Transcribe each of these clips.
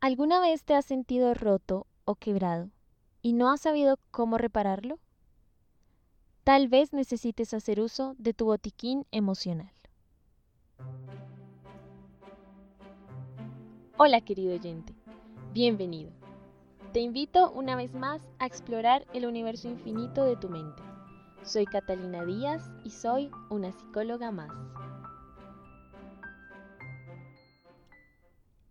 ¿Alguna vez te has sentido roto o quebrado y no has sabido cómo repararlo? Tal vez necesites hacer uso de tu botiquín emocional. Hola querido oyente, bienvenido. Te invito una vez más a explorar el universo infinito de tu mente. Soy Catalina Díaz y soy una psicóloga más.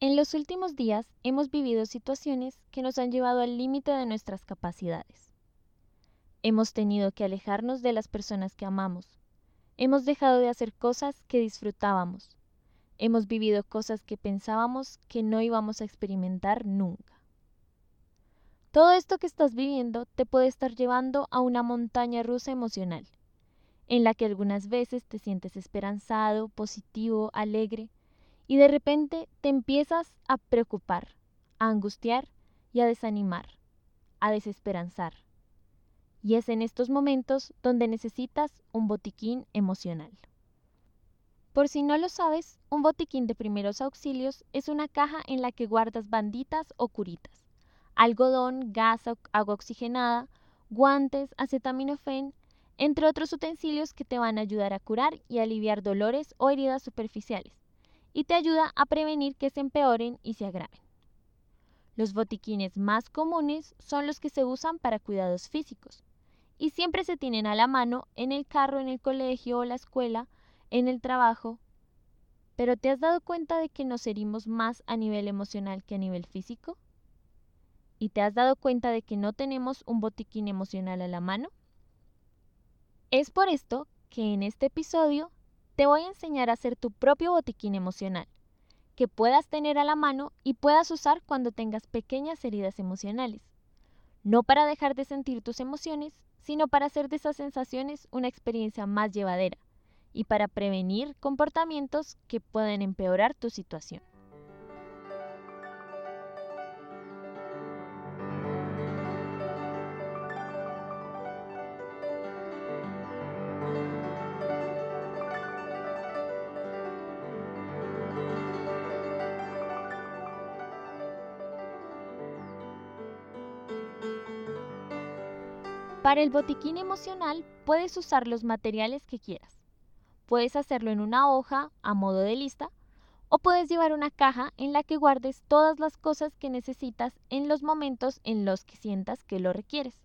En los últimos días hemos vivido situaciones que nos han llevado al límite de nuestras capacidades. Hemos tenido que alejarnos de las personas que amamos. Hemos dejado de hacer cosas que disfrutábamos. Hemos vivido cosas que pensábamos que no íbamos a experimentar nunca. Todo esto que estás viviendo te puede estar llevando a una montaña rusa emocional, en la que algunas veces te sientes esperanzado, positivo, alegre, y de repente te empiezas a preocupar, a angustiar y a desanimar, a desesperanzar. Y es en estos momentos donde necesitas un botiquín emocional. Por si no lo sabes, un botiquín de primeros auxilios es una caja en la que guardas banditas o curitas, algodón, gas, agua oxigenada, guantes, acetaminofén, entre otros utensilios que te van a ayudar a curar y aliviar dolores o heridas superficiales y te ayuda a prevenir que se empeoren y se agraven. Los botiquines más comunes son los que se usan para cuidados físicos y siempre se tienen a la mano en el carro, en el colegio o la escuela, en el trabajo. Pero ¿te has dado cuenta de que nos herimos más a nivel emocional que a nivel físico? ¿Y te has dado cuenta de que no tenemos un botiquín emocional a la mano? Es por esto que en este episodio te voy a enseñar a hacer tu propio botiquín emocional, que puedas tener a la mano y puedas usar cuando tengas pequeñas heridas emocionales. No para dejar de sentir tus emociones, sino para hacer de esas sensaciones una experiencia más llevadera y para prevenir comportamientos que pueden empeorar tu situación. Para el botiquín emocional puedes usar los materiales que quieras. Puedes hacerlo en una hoja a modo de lista o puedes llevar una caja en la que guardes todas las cosas que necesitas en los momentos en los que sientas que lo requieres.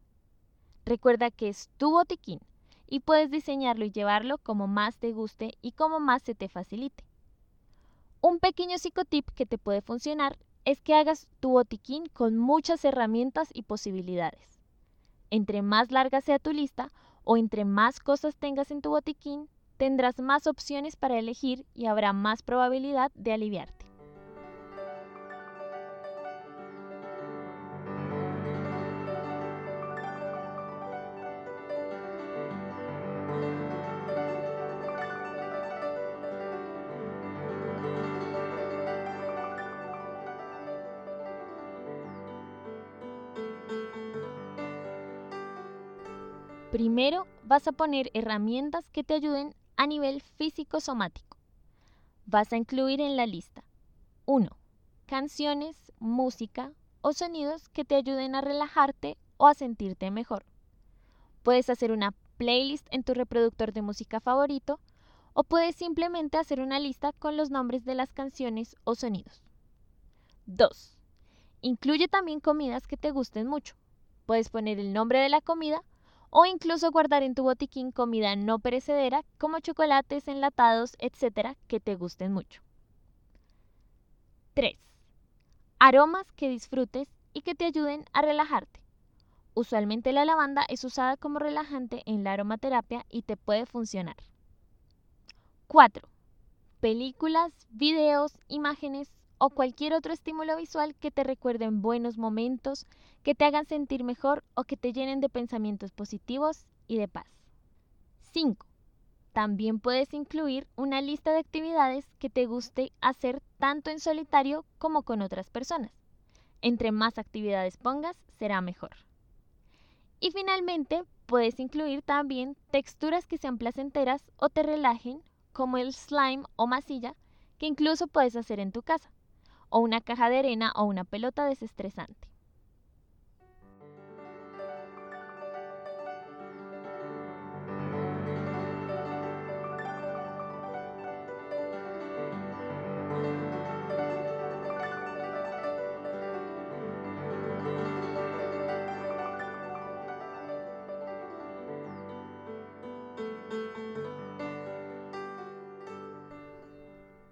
Recuerda que es tu botiquín y puedes diseñarlo y llevarlo como más te guste y como más se te facilite. Un pequeño psicotip que te puede funcionar es que hagas tu botiquín con muchas herramientas y posibilidades. Entre más larga sea tu lista o entre más cosas tengas en tu botiquín, tendrás más opciones para elegir y habrá más probabilidad de aliviarte. Primero vas a poner herramientas que te ayuden a nivel físico-somático. Vas a incluir en la lista 1. Canciones, música o sonidos que te ayuden a relajarte o a sentirte mejor. Puedes hacer una playlist en tu reproductor de música favorito o puedes simplemente hacer una lista con los nombres de las canciones o sonidos. 2. Incluye también comidas que te gusten mucho. Puedes poner el nombre de la comida o incluso guardar en tu botiquín comida no perecedera como chocolates, enlatados, etcétera, que te gusten mucho. 3. Aromas que disfrutes y que te ayuden a relajarte. Usualmente la lavanda es usada como relajante en la aromaterapia y te puede funcionar. 4. Películas, videos, imágenes o cualquier otro estímulo visual que te recuerden buenos momentos, que te hagan sentir mejor o que te llenen de pensamientos positivos y de paz. 5. También puedes incluir una lista de actividades que te guste hacer tanto en solitario como con otras personas. Entre más actividades pongas, será mejor. Y finalmente, puedes incluir también texturas que sean placenteras o te relajen, como el slime o masilla, que incluso puedes hacer en tu casa o una caja de arena o una pelota desestresante.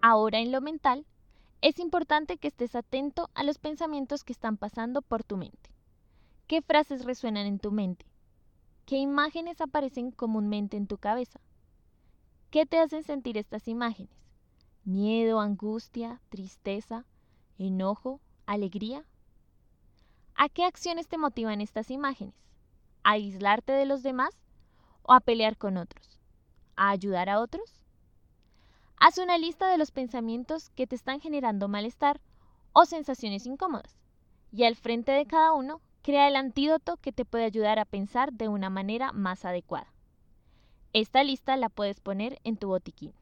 Ahora en lo mental, es importante que estés atento a los pensamientos que están pasando por tu mente. ¿Qué frases resuenan en tu mente? ¿Qué imágenes aparecen comúnmente en tu cabeza? ¿Qué te hacen sentir estas imágenes? ¿Miedo, angustia, tristeza, enojo, alegría? ¿A qué acciones te motivan estas imágenes? ¿A aislarte de los demás o a pelear con otros? ¿A ayudar a otros? Haz una lista de los pensamientos que te están generando malestar o sensaciones incómodas y al frente de cada uno crea el antídoto que te puede ayudar a pensar de una manera más adecuada. Esta lista la puedes poner en tu botiquín.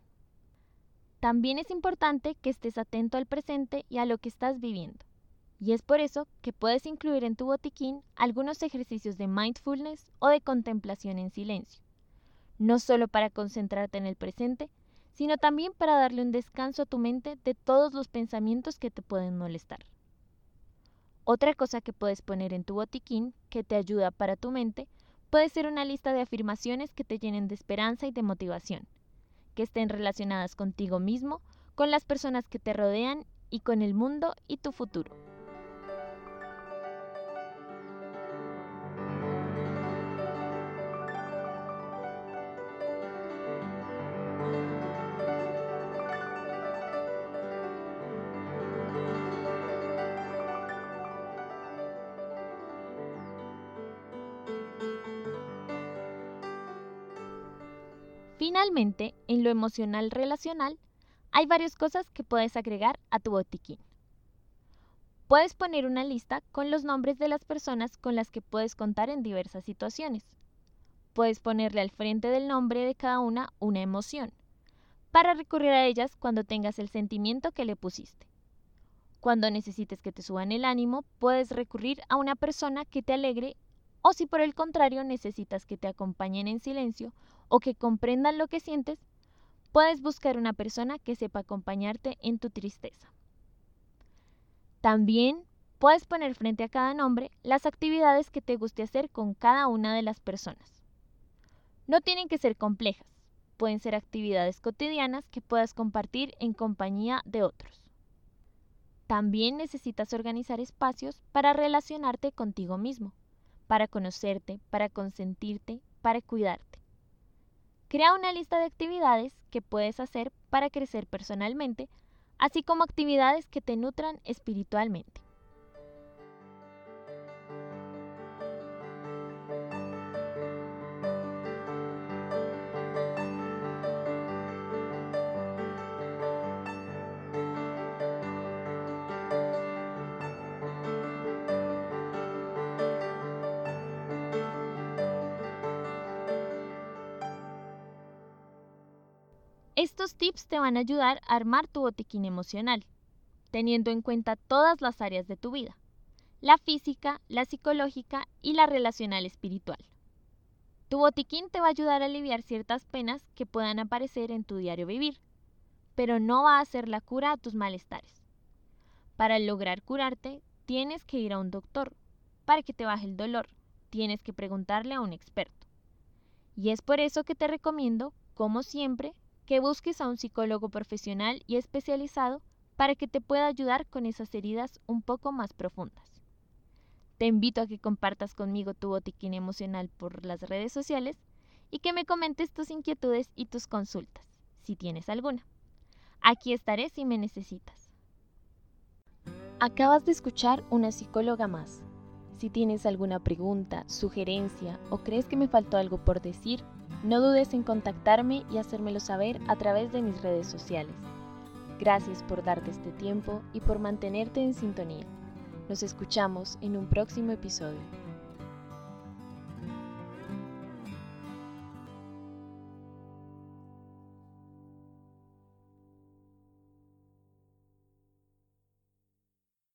También es importante que estés atento al presente y a lo que estás viviendo. Y es por eso que puedes incluir en tu botiquín algunos ejercicios de mindfulness o de contemplación en silencio. No solo para concentrarte en el presente, sino también para darle un descanso a tu mente de todos los pensamientos que te pueden molestar. Otra cosa que puedes poner en tu botiquín que te ayuda para tu mente puede ser una lista de afirmaciones que te llenen de esperanza y de motivación, que estén relacionadas contigo mismo, con las personas que te rodean y con el mundo y tu futuro. Finalmente, en lo emocional relacional, hay varias cosas que puedes agregar a tu botiquín. Puedes poner una lista con los nombres de las personas con las que puedes contar en diversas situaciones. Puedes ponerle al frente del nombre de cada una una emoción, para recurrir a ellas cuando tengas el sentimiento que le pusiste. Cuando necesites que te suban el ánimo, puedes recurrir a una persona que te alegre o si por el contrario necesitas que te acompañen en silencio o que comprendan lo que sientes, puedes buscar una persona que sepa acompañarte en tu tristeza. También puedes poner frente a cada nombre las actividades que te guste hacer con cada una de las personas. No tienen que ser complejas, pueden ser actividades cotidianas que puedas compartir en compañía de otros. También necesitas organizar espacios para relacionarte contigo mismo para conocerte, para consentirte, para cuidarte. Crea una lista de actividades que puedes hacer para crecer personalmente, así como actividades que te nutran espiritualmente. Estos tips te van a ayudar a armar tu botiquín emocional, teniendo en cuenta todas las áreas de tu vida, la física, la psicológica y la relacional espiritual. Tu botiquín te va a ayudar a aliviar ciertas penas que puedan aparecer en tu diario vivir, pero no va a ser la cura a tus malestares. Para lograr curarte, tienes que ir a un doctor. Para que te baje el dolor, tienes que preguntarle a un experto. Y es por eso que te recomiendo, como siempre, que busques a un psicólogo profesional y especializado para que te pueda ayudar con esas heridas un poco más profundas. Te invito a que compartas conmigo tu botiquín emocional por las redes sociales y que me comentes tus inquietudes y tus consultas, si tienes alguna. Aquí estaré si me necesitas. Acabas de escuchar una psicóloga más. Si tienes alguna pregunta, sugerencia o crees que me faltó algo por decir, no dudes en contactarme y hacérmelo saber a través de mis redes sociales. Gracias por darte este tiempo y por mantenerte en sintonía. Nos escuchamos en un próximo episodio.